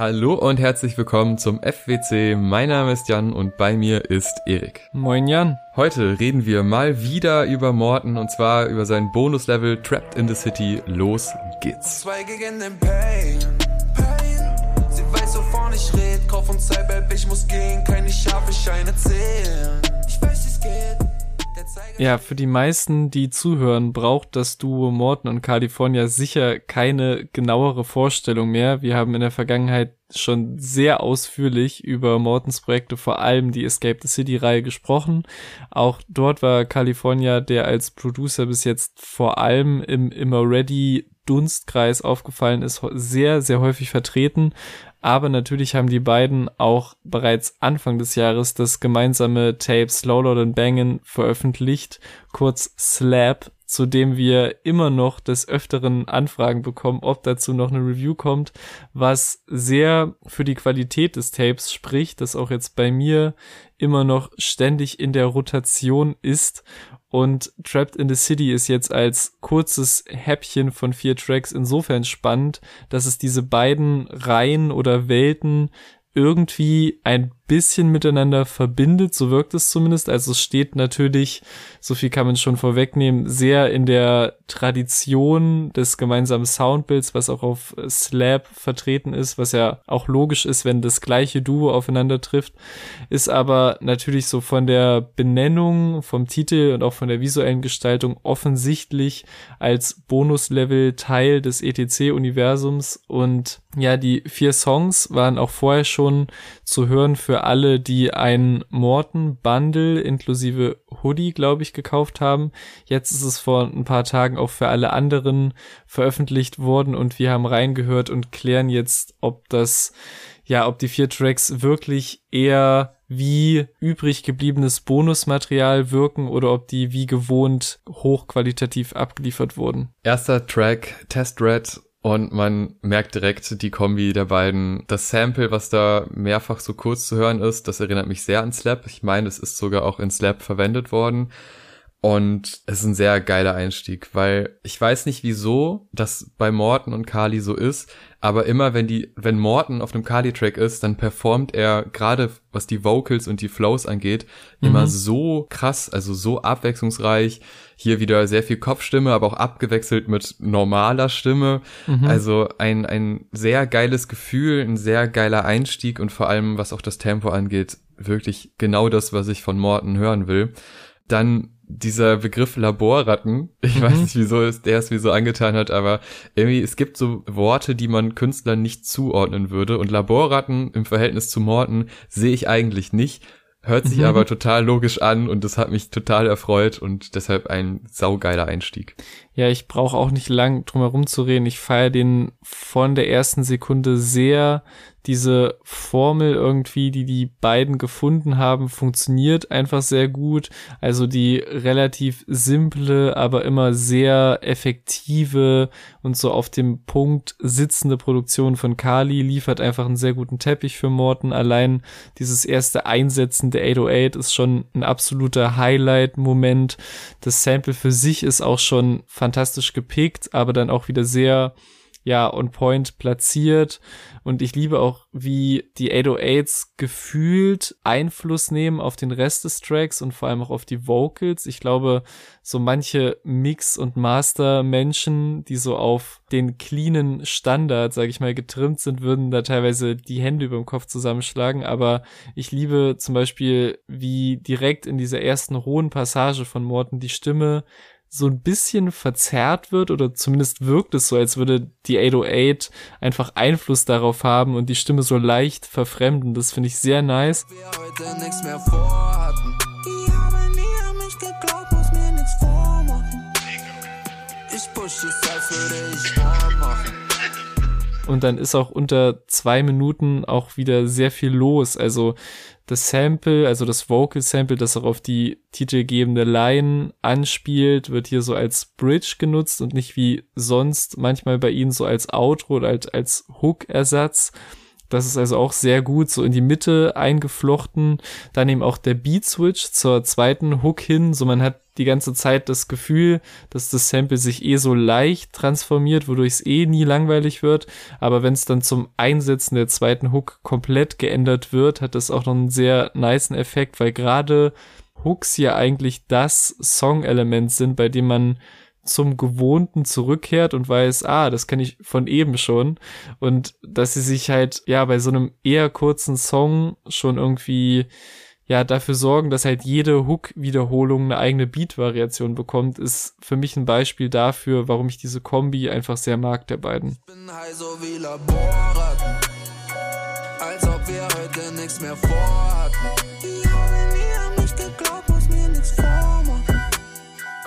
Hallo und herzlich willkommen zum FWC. Mein Name ist Jan und bei mir ist Erik. Moin Jan. Heute reden wir mal wieder über Morten und zwar über sein Bonuslevel Trapped in the City. Los geht's. Zwei gegen den Pain. Pain. Sie weiß, wovon ich red. Kauf und Cyber, ich muss gehen. Keine scharfe Scheine zählen. Ich weiß, es geht. Ja, für die meisten, die zuhören, braucht das Duo Morton und California sicher keine genauere Vorstellung mehr. Wir haben in der Vergangenheit schon sehr ausführlich über Mortons Projekte, vor allem die Escape the City Reihe gesprochen. Auch dort war California, der als Producer bis jetzt vor allem im, im Already Dunstkreis aufgefallen ist, sehr, sehr häufig vertreten. Aber natürlich haben die beiden auch bereits Anfang des Jahres das gemeinsame Tape Slowload and Bangin veröffentlicht, kurz Slap, zu dem wir immer noch des Öfteren Anfragen bekommen, ob dazu noch eine Review kommt, was sehr für die Qualität des Tapes spricht, das auch jetzt bei mir immer noch ständig in der Rotation ist und Trapped in the City ist jetzt als kurzes Häppchen von vier Tracks insofern spannend, dass es diese beiden Reihen oder Welten irgendwie ein bisschen miteinander verbindet, so wirkt es zumindest. Also es steht natürlich, so viel kann man schon vorwegnehmen, sehr in der Tradition des gemeinsamen Soundbilds, was auch auf Slab vertreten ist, was ja auch logisch ist, wenn das gleiche Duo aufeinander trifft, ist aber natürlich so von der Benennung, vom Titel und auch von der visuellen Gestaltung offensichtlich als Bonuslevel Teil des ETC-Universums und ja, die vier Songs waren auch vorher schon zu hören für alle, die ein Morton Bundle inklusive Hoodie, glaube ich, gekauft haben. Jetzt ist es vor ein paar Tagen auch für alle anderen veröffentlicht worden und wir haben reingehört und klären jetzt, ob das, ja, ob die vier Tracks wirklich eher wie übrig gebliebenes Bonusmaterial wirken oder ob die wie gewohnt hochqualitativ abgeliefert wurden. Erster Track, Test Red und man merkt direkt die Kombi der beiden. Das Sample, was da mehrfach so kurz zu hören ist, das erinnert mich sehr an Slap. Ich meine, es ist sogar auch in Slap verwendet worden. Und es ist ein sehr geiler Einstieg, weil ich weiß nicht wieso das bei Morton und Kali so ist, aber immer wenn die, wenn Morton auf einem Kali-Track ist, dann performt er gerade was die Vocals und die Flows angeht, mhm. immer so krass, also so abwechslungsreich. Hier wieder sehr viel Kopfstimme, aber auch abgewechselt mit normaler Stimme. Mhm. Also ein, ein sehr geiles Gefühl, ein sehr geiler Einstieg und vor allem, was auch das Tempo angeht, wirklich genau das, was ich von Morton hören will. Dann dieser Begriff Laborratten, ich mhm. weiß nicht, wieso es, der es mir so angetan hat, aber irgendwie, es gibt so Worte, die man Künstlern nicht zuordnen würde und Laborratten im Verhältnis zu Morten sehe ich eigentlich nicht, hört sich mhm. aber total logisch an und das hat mich total erfreut und deshalb ein saugeiler Einstieg. Ja, ich brauche auch nicht lang drum herum zu reden. Ich feiere den von der ersten Sekunde sehr. Diese Formel irgendwie, die die beiden gefunden haben, funktioniert einfach sehr gut. Also die relativ simple, aber immer sehr effektive und so auf dem Punkt sitzende Produktion von Kali liefert einfach einen sehr guten Teppich für Morten. Allein dieses erste Einsetzen der 808 ist schon ein absoluter Highlight-Moment. Das Sample für sich ist auch schon fantastisch gepickt, aber dann auch wieder sehr ja, on point platziert. Und ich liebe auch, wie die 808s gefühlt Einfluss nehmen auf den Rest des Tracks und vor allem auch auf die Vocals. Ich glaube, so manche Mix- und Master-Menschen, die so auf den cleanen Standard, sage ich mal, getrimmt sind, würden da teilweise die Hände über dem Kopf zusammenschlagen. Aber ich liebe zum Beispiel, wie direkt in dieser ersten hohen Passage von Morten die Stimme so ein bisschen verzerrt wird oder zumindest wirkt es so, als würde die 808 einfach Einfluss darauf haben und die Stimme so leicht verfremden. Das finde ich sehr nice. Und dann ist auch unter zwei Minuten auch wieder sehr viel los. Also das Sample, also das Vocal Sample, das auch auf die titelgebende Line anspielt, wird hier so als Bridge genutzt und nicht wie sonst manchmal bei ihnen so als Outro oder als, als Hook-Ersatz. Das ist also auch sehr gut so in die Mitte eingeflochten. Dann eben auch der Beat Switch zur zweiten Hook hin. So man hat die ganze Zeit das Gefühl, dass das Sample sich eh so leicht transformiert, wodurch es eh nie langweilig wird. Aber wenn es dann zum Einsetzen der zweiten Hook komplett geändert wird, hat das auch noch einen sehr niceen Effekt, weil gerade Hooks ja eigentlich das Song-Element sind, bei dem man zum Gewohnten zurückkehrt und weiß, ah, das kenne ich von eben schon. Und dass sie sich halt, ja, bei so einem eher kurzen Song schon irgendwie, ja, dafür sorgen, dass halt jede Hook-Wiederholung eine eigene Beat-Variation bekommt, ist für mich ein Beispiel dafür, warum ich diese Kombi einfach sehr mag, der beiden. Ich bin high so wie Laborratten, als ob wir heute nichts mehr vorhatten.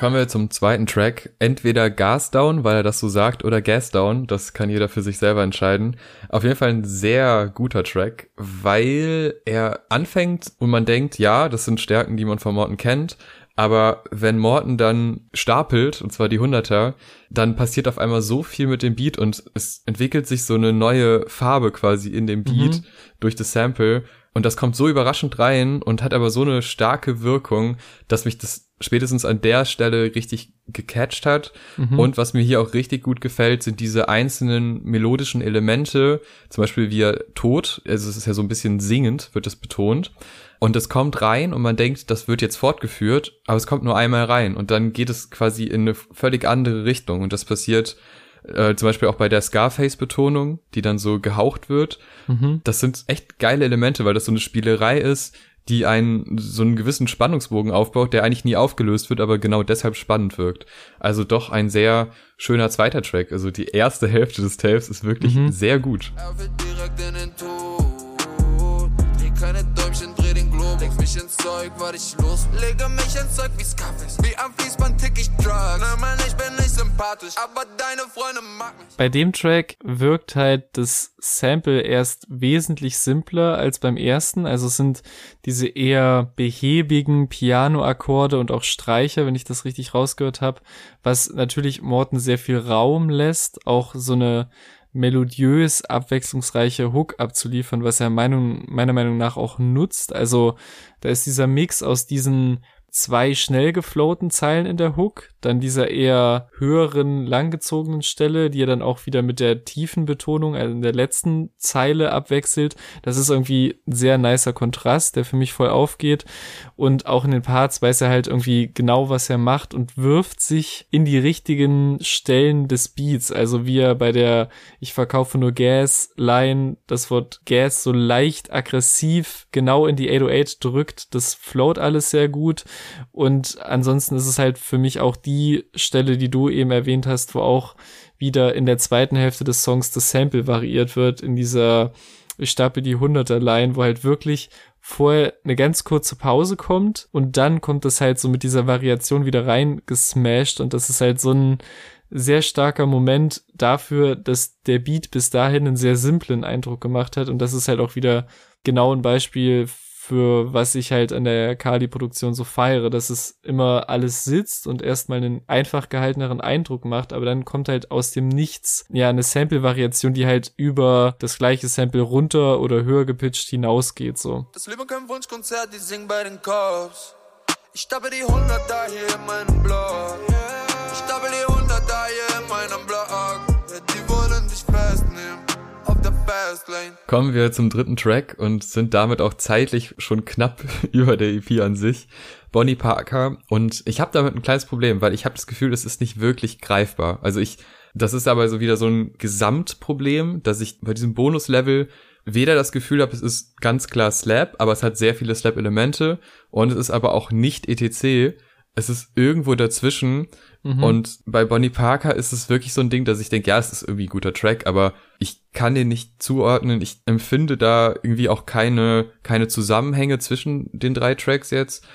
Kommen wir zum zweiten Track. Entweder Gas Down, weil er das so sagt, oder Gas Down. Das kann jeder für sich selber entscheiden. Auf jeden Fall ein sehr guter Track, weil er anfängt und man denkt, ja, das sind Stärken, die man von Morton kennt. Aber wenn Morton dann stapelt, und zwar die Hunderter, dann passiert auf einmal so viel mit dem Beat und es entwickelt sich so eine neue Farbe quasi in dem Beat mhm. durch das Sample. Und das kommt so überraschend rein und hat aber so eine starke Wirkung, dass mich das spätestens an der Stelle richtig gecatcht hat. Mhm. Und was mir hier auch richtig gut gefällt, sind diese einzelnen melodischen Elemente, zum Beispiel wie er tot, also es ist ja so ein bisschen singend, wird es betont. Und es kommt rein und man denkt, das wird jetzt fortgeführt, aber es kommt nur einmal rein und dann geht es quasi in eine völlig andere Richtung. Und das passiert äh, zum Beispiel auch bei der Scarface-Betonung, die dann so gehaucht wird. Mhm. Das sind echt geile Elemente, weil das so eine Spielerei ist, die einen so einen gewissen Spannungsbogen aufbaut, der eigentlich nie aufgelöst wird, aber genau deshalb spannend wirkt. Also doch ein sehr schöner zweiter Track. Also die erste Hälfte des Tapes ist wirklich mhm. sehr gut. Er will direkt in den Tod. Mich ins Zeug, warte ich los. Lege mich ins Zeug wie Scarface. Wie am Fließband tick ich Drugs. Na man, ich bin nicht sympathisch, aber deine Freunde mag mich. Bei dem Track wirkt halt das Sample erst wesentlich simpler als beim ersten. Also es sind diese eher behäbigen Piano-Akkorde und auch Streicher, wenn ich das richtig rausgehört habe, was natürlich Morten sehr viel Raum lässt, auch so eine melodiös abwechslungsreiche Hook abzuliefern, was er Meinung, meiner Meinung nach auch nutzt. Also da ist dieser Mix aus diesen zwei schnell geflowten Zeilen in der Hook, dann dieser eher höheren, langgezogenen Stelle, die er dann auch wieder mit der tiefen Betonung, also in der letzten Zeile abwechselt. Das ist irgendwie ein sehr nicer Kontrast, der für mich voll aufgeht. Und auch in den Parts weiß er halt irgendwie genau, was er macht und wirft sich in die richtigen Stellen des Beats. Also wie er bei der Ich verkaufe nur Gas Line das Wort Gas so leicht aggressiv genau in die 808 drückt. Das float alles sehr gut. Und ansonsten ist es halt für mich auch die Stelle, die du eben erwähnt hast, wo auch wieder in der zweiten Hälfte des Songs das Sample variiert wird, in dieser stapel die Hunderter Line, wo halt wirklich vorher eine ganz kurze Pause kommt und dann kommt das halt so mit dieser Variation wieder rein gesmashed und das ist halt so ein sehr starker Moment dafür, dass der Beat bis dahin einen sehr simplen Eindruck gemacht hat und das ist halt auch wieder genau ein Beispiel für was ich halt an der Kali-Produktion so feiere, dass es immer alles sitzt und erstmal einen einfach gehalteneren Eindruck macht, aber dann kommt halt aus dem Nichts ja eine Sample-Variation, die halt über das gleiche Sample runter oder höher gepitcht hinausgeht, so. Das Leben kein Wunschkonzert, die singen bei den Cops. Ich stapel die 100 da hier in meinem Blog. Ich stapel die Kommen wir zum dritten Track und sind damit auch zeitlich schon knapp über der EP an sich. Bonnie Parker und ich habe damit ein kleines Problem, weil ich habe das Gefühl, es ist nicht wirklich greifbar. Also ich, das ist aber so wieder so ein Gesamtproblem, dass ich bei diesem Bonuslevel weder das Gefühl habe, es ist ganz klar Slap, aber es hat sehr viele Slap-Elemente und es ist aber auch nicht ETC. Es ist irgendwo dazwischen Mhm. Und bei Bonnie Parker ist es wirklich so ein Ding, dass ich denke, ja, es ist irgendwie ein guter Track, aber ich kann den nicht zuordnen. Ich empfinde da irgendwie auch keine, keine Zusammenhänge zwischen den drei Tracks jetzt.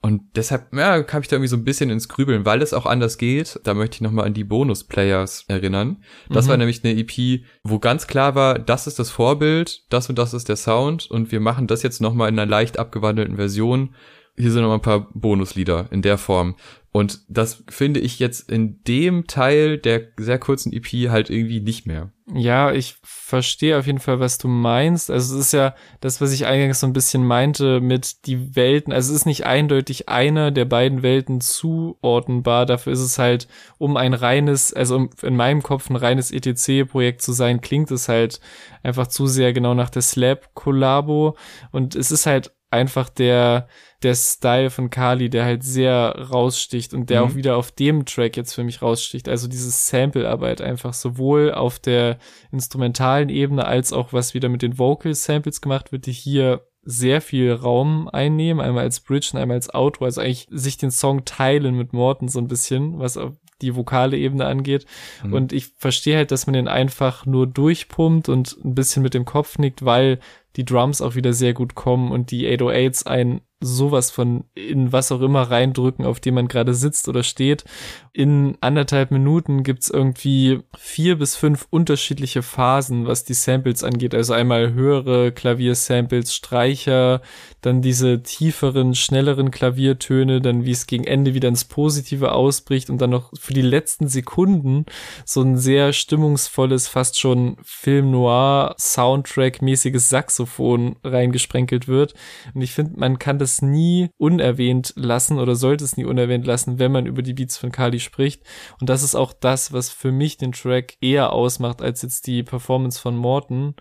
Und deshalb, ja, kam ich da irgendwie so ein bisschen ins Grübeln, weil es auch anders geht. Da möchte ich nochmal an die Bonus-Players erinnern. Das mhm. war nämlich eine EP, wo ganz klar war, das ist das Vorbild, das und das ist der Sound und wir machen das jetzt nochmal in einer leicht abgewandelten Version. Hier sind nochmal ein paar Bonuslieder in der Form. Und das finde ich jetzt in dem Teil der sehr kurzen EP halt irgendwie nicht mehr. Ja, ich verstehe auf jeden Fall, was du meinst. Also es ist ja das, was ich eingangs so ein bisschen meinte mit die Welten. Also es ist nicht eindeutig einer der beiden Welten zuordnenbar. Dafür ist es halt, um ein reines, also um in meinem Kopf ein reines ETC-Projekt zu sein, klingt es halt einfach zu sehr genau nach der Slab-Kollabo. Und es ist halt einfach der, der Style von Kali, der halt sehr raussticht und der mhm. auch wieder auf dem Track jetzt für mich raussticht. Also dieses Sample-Arbeit einfach sowohl auf der instrumentalen Ebene als auch was wieder mit den Vocal-Samples gemacht wird, die hier sehr viel Raum einnehmen, einmal als Bridge und einmal als Outro, also eigentlich sich den Song teilen mit Morten so ein bisschen, was die vokale Ebene angeht. Mhm. Und ich verstehe halt, dass man den einfach nur durchpumpt und ein bisschen mit dem Kopf nickt, weil die Drums auch wieder sehr gut kommen und die 808s ein sowas von in was auch immer reindrücken, auf dem man gerade sitzt oder steht. In anderthalb Minuten gibt's irgendwie vier bis fünf unterschiedliche Phasen, was die Samples angeht. Also einmal höhere Klaviersamples, Streicher, dann diese tieferen, schnelleren Klaviertöne, dann wie es gegen Ende wieder ins Positive ausbricht und dann noch für die letzten Sekunden so ein sehr stimmungsvolles, fast schon Film Noir Soundtrack mäßiges Saxophon reingesprenkelt wird. Und ich finde, man kann das nie unerwähnt lassen oder sollte es nie unerwähnt lassen, wenn man über die Beats von Kali spricht. Und das ist auch das, was für mich den Track eher ausmacht als jetzt die Performance von Morton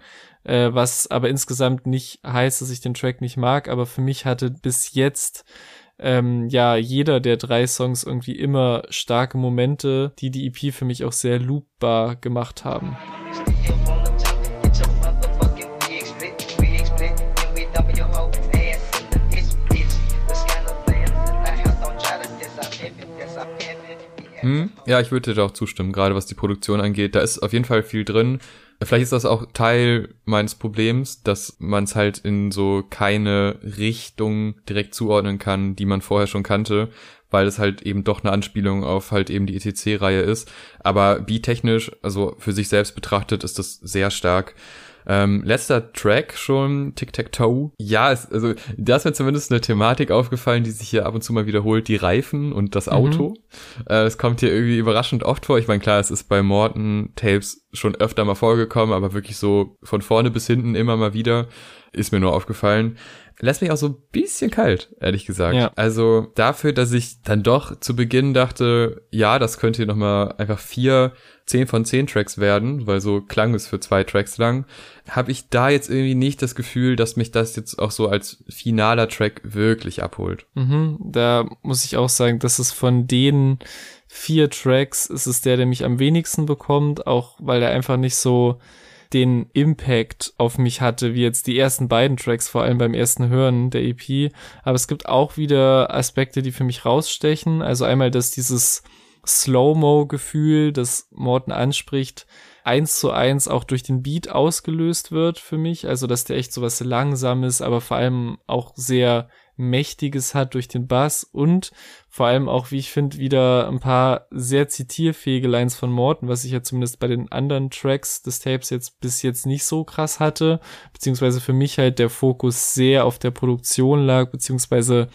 äh, was aber insgesamt nicht heißt, dass ich den Track nicht mag, aber für mich hatte bis jetzt ähm, ja jeder der drei Songs irgendwie immer starke Momente, die die EP für mich auch sehr loopbar gemacht haben. Hm, ja, ich würde dir auch zustimmen, gerade was die Produktion angeht. Da ist auf jeden Fall viel drin. Vielleicht ist das auch Teil meines Problems, dass man es halt in so keine Richtung direkt zuordnen kann, die man vorher schon kannte, weil es halt eben doch eine Anspielung auf halt eben die ETC-Reihe ist. Aber beat-technisch, also für sich selbst betrachtet, ist das sehr stark. Ähm, letzter Track schon, Tic-Tac-Toe. Ja, es, also da ist mir zumindest eine Thematik aufgefallen, die sich hier ab und zu mal wiederholt, die Reifen und das Auto. Mhm. Äh, es kommt hier irgendwie überraschend oft vor. Ich meine, klar, es ist bei Morton Tapes schon öfter mal vorgekommen, aber wirklich so von vorne bis hinten immer mal wieder ist mir nur aufgefallen lässt mich auch so ein bisschen kalt, ehrlich gesagt. Ja. Also dafür, dass ich dann doch zu Beginn dachte, ja, das könnte hier nochmal einfach vier 10 von 10 Tracks werden, weil so klang es für zwei Tracks lang, habe ich da jetzt irgendwie nicht das Gefühl, dass mich das jetzt auch so als finaler Track wirklich abholt. Mhm, da muss ich auch sagen, dass es von den vier Tracks ist es der, der mich am wenigsten bekommt, auch weil er einfach nicht so den Impact auf mich hatte, wie jetzt die ersten beiden Tracks, vor allem beim ersten Hören der EP. Aber es gibt auch wieder Aspekte, die für mich rausstechen. Also einmal, dass dieses Slow-Mo-Gefühl, das Morten anspricht, eins zu eins auch durch den Beat ausgelöst wird für mich. Also, dass der echt so was Langsames, aber vor allem auch sehr Mächtiges hat durch den Bass und vor allem auch, wie ich finde, wieder ein paar sehr zitierfähige Lines von Morton, was ich ja zumindest bei den anderen Tracks des Tapes jetzt bis jetzt nicht so krass hatte, beziehungsweise für mich halt der Fokus sehr auf der Produktion lag, beziehungsweise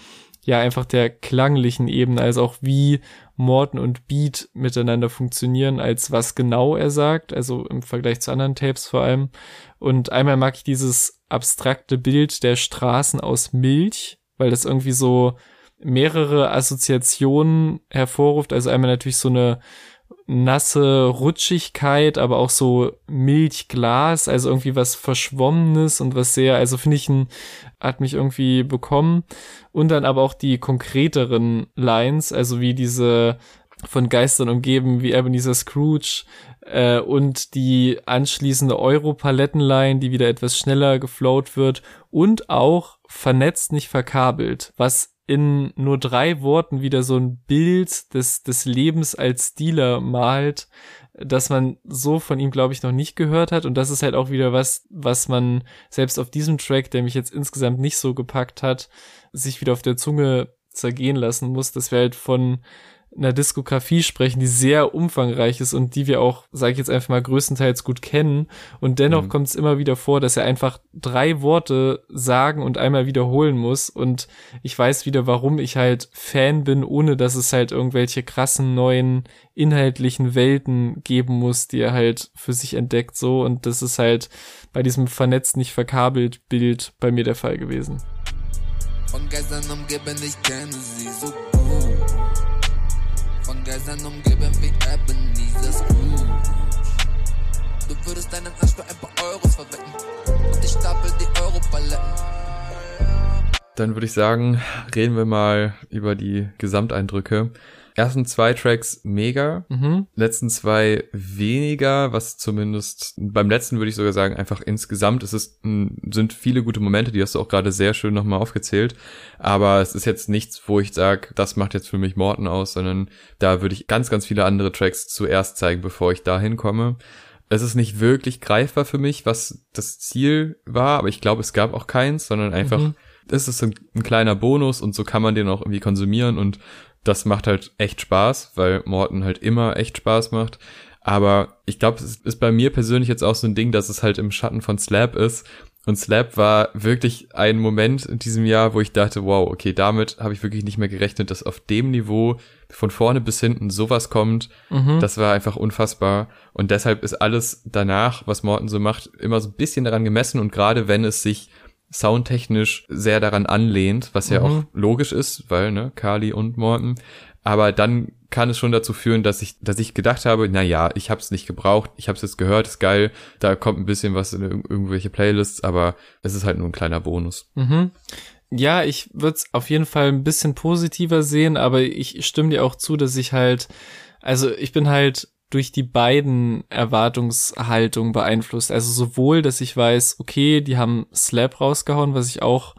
ja einfach der klanglichen Ebene, also auch wie Morton und Beat miteinander funktionieren, als was genau er sagt, also im Vergleich zu anderen Tapes vor allem. Und einmal mag ich dieses abstrakte Bild der Straßen aus Milch, weil das irgendwie so mehrere Assoziationen hervorruft. Also einmal natürlich so eine nasse Rutschigkeit, aber auch so Milchglas, also irgendwie was Verschwommenes und was sehr, also finde ich, ein, hat mich irgendwie bekommen. Und dann aber auch die konkreteren Lines, also wie diese von Geistern umgeben, wie Ebenezer Scrooge äh, und die anschließende Euro-Palettenline, die wieder etwas schneller geflowt wird und auch vernetzt, nicht verkabelt, was in nur drei Worten wieder so ein Bild des, des Lebens als Dealer malt, dass man so von ihm, glaube ich, noch nicht gehört hat. Und das ist halt auch wieder was, was man selbst auf diesem Track, der mich jetzt insgesamt nicht so gepackt hat, sich wieder auf der Zunge zergehen lassen muss, dass wir halt von einer Diskografie sprechen, die sehr umfangreich ist und die wir auch, sage ich jetzt einfach mal, größtenteils gut kennen. Und dennoch mhm. kommt es immer wieder vor, dass er einfach drei Worte sagen und einmal wiederholen muss. Und ich weiß wieder, warum ich halt Fan bin, ohne dass es halt irgendwelche krassen neuen inhaltlichen Welten geben muss, die er halt für sich entdeckt. So und das ist halt bei diesem vernetzt nicht verkabelt Bild bei mir der Fall gewesen. Von Geistern umgeben, ich kenne sie so gut. Von Geistern umgeben wie Ebenezer Scrooge. Du würdest deinen Arsch für ein paar Euros verwetten. Und ich stapel die Euro-Paletten. Dann würde ich sagen, reden wir mal über die Gesamteindrücke. Ersten zwei Tracks mega, mhm. letzten zwei weniger, was zumindest beim letzten würde ich sogar sagen, einfach insgesamt es ist, sind viele gute Momente, die hast du auch gerade sehr schön nochmal aufgezählt, aber es ist jetzt nichts, wo ich sage, das macht jetzt für mich Morten aus, sondern da würde ich ganz, ganz viele andere Tracks zuerst zeigen, bevor ich da hinkomme. Es ist nicht wirklich greifbar für mich, was das Ziel war, aber ich glaube, es gab auch keins, sondern einfach, mhm. es ist ein, ein kleiner Bonus und so kann man den auch irgendwie konsumieren und das macht halt echt Spaß, weil Morton halt immer echt Spaß macht. Aber ich glaube, es ist bei mir persönlich jetzt auch so ein Ding, dass es halt im Schatten von Slap ist. Und Slap war wirklich ein Moment in diesem Jahr, wo ich dachte, wow, okay, damit habe ich wirklich nicht mehr gerechnet, dass auf dem Niveau von vorne bis hinten sowas kommt. Mhm. Das war einfach unfassbar. Und deshalb ist alles danach, was Morton so macht, immer so ein bisschen daran gemessen. Und gerade wenn es sich soundtechnisch sehr daran anlehnt, was ja mhm. auch logisch ist, weil, ne, Kali und Morton. Aber dann kann es schon dazu führen, dass ich, dass ich gedacht habe, na ja, ich habe es nicht gebraucht, ich habe es jetzt gehört, ist geil, da kommt ein bisschen was in irgendwelche Playlists, aber es ist halt nur ein kleiner Bonus. Mhm. Ja, ich würde es auf jeden Fall ein bisschen positiver sehen, aber ich stimme dir auch zu, dass ich halt, also ich bin halt durch die beiden Erwartungshaltungen beeinflusst. Also sowohl, dass ich weiß, okay, die haben Slap rausgehauen, was ich auch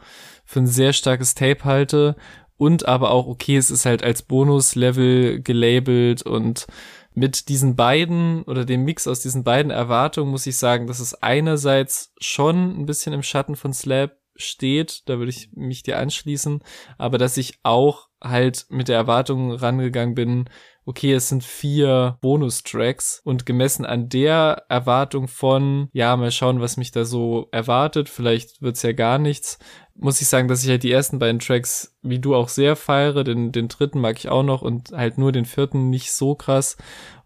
für ein sehr starkes Tape halte, und aber auch, okay, es ist halt als Bonus-Level gelabelt und mit diesen beiden oder dem Mix aus diesen beiden Erwartungen muss ich sagen, dass es einerseits schon ein bisschen im Schatten von Slap steht, da würde ich mich dir anschließen, aber dass ich auch halt mit der Erwartung rangegangen bin, okay, es sind vier Bonustracks und gemessen an der Erwartung von, ja, mal schauen, was mich da so erwartet, vielleicht wird's ja gar nichts, muss ich sagen, dass ich halt die ersten beiden Tracks, wie du auch sehr feiere, den, den dritten mag ich auch noch und halt nur den vierten nicht so krass.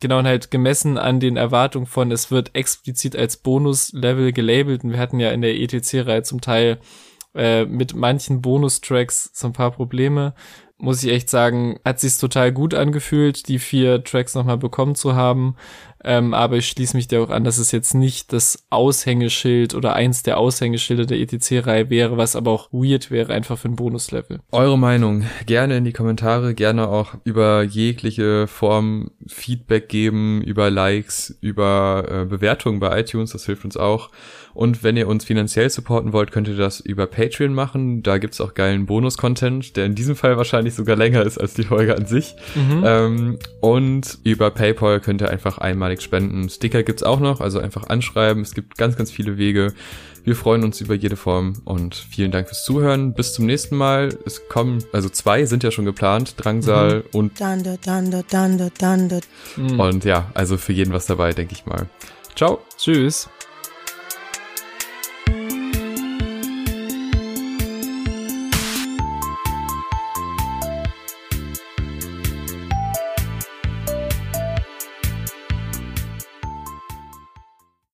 Genau, und halt gemessen an den Erwartungen von, es wird explizit als Bonus-Level gelabelt und wir hatten ja in der ETC-Reihe zum Teil äh, mit manchen Bonustracks so ein paar Probleme muss ich echt sagen, hat sich's total gut angefühlt, die vier Tracks nochmal bekommen zu haben. Ähm, aber ich schließe mich dir auch an, dass es jetzt nicht das Aushängeschild oder eins der Aushängeschilder der ETC-Reihe wäre, was aber auch weird wäre, einfach für ein Bonuslevel. Eure Meinung gerne in die Kommentare, gerne auch über jegliche Form Feedback geben, über Likes, über äh, Bewertungen bei iTunes, das hilft uns auch. Und wenn ihr uns finanziell supporten wollt, könnt ihr das über Patreon machen. Da gibt's auch geilen Bonus-Content, der in diesem Fall wahrscheinlich sogar länger ist als die Folge an sich. Mhm. Ähm, und über PayPal könnt ihr einfach einmalig spenden. Sticker gibt's auch noch, also einfach anschreiben. Es gibt ganz, ganz viele Wege. Wir freuen uns über jede Form und vielen Dank fürs Zuhören. Bis zum nächsten Mal. Es kommen, also zwei sind ja schon geplant, Drangsal mhm. und Dunder, Dunder, Dunder, Dunder. Mhm. Und ja, also für jeden was dabei, denke ich mal. Ciao. Tschüss.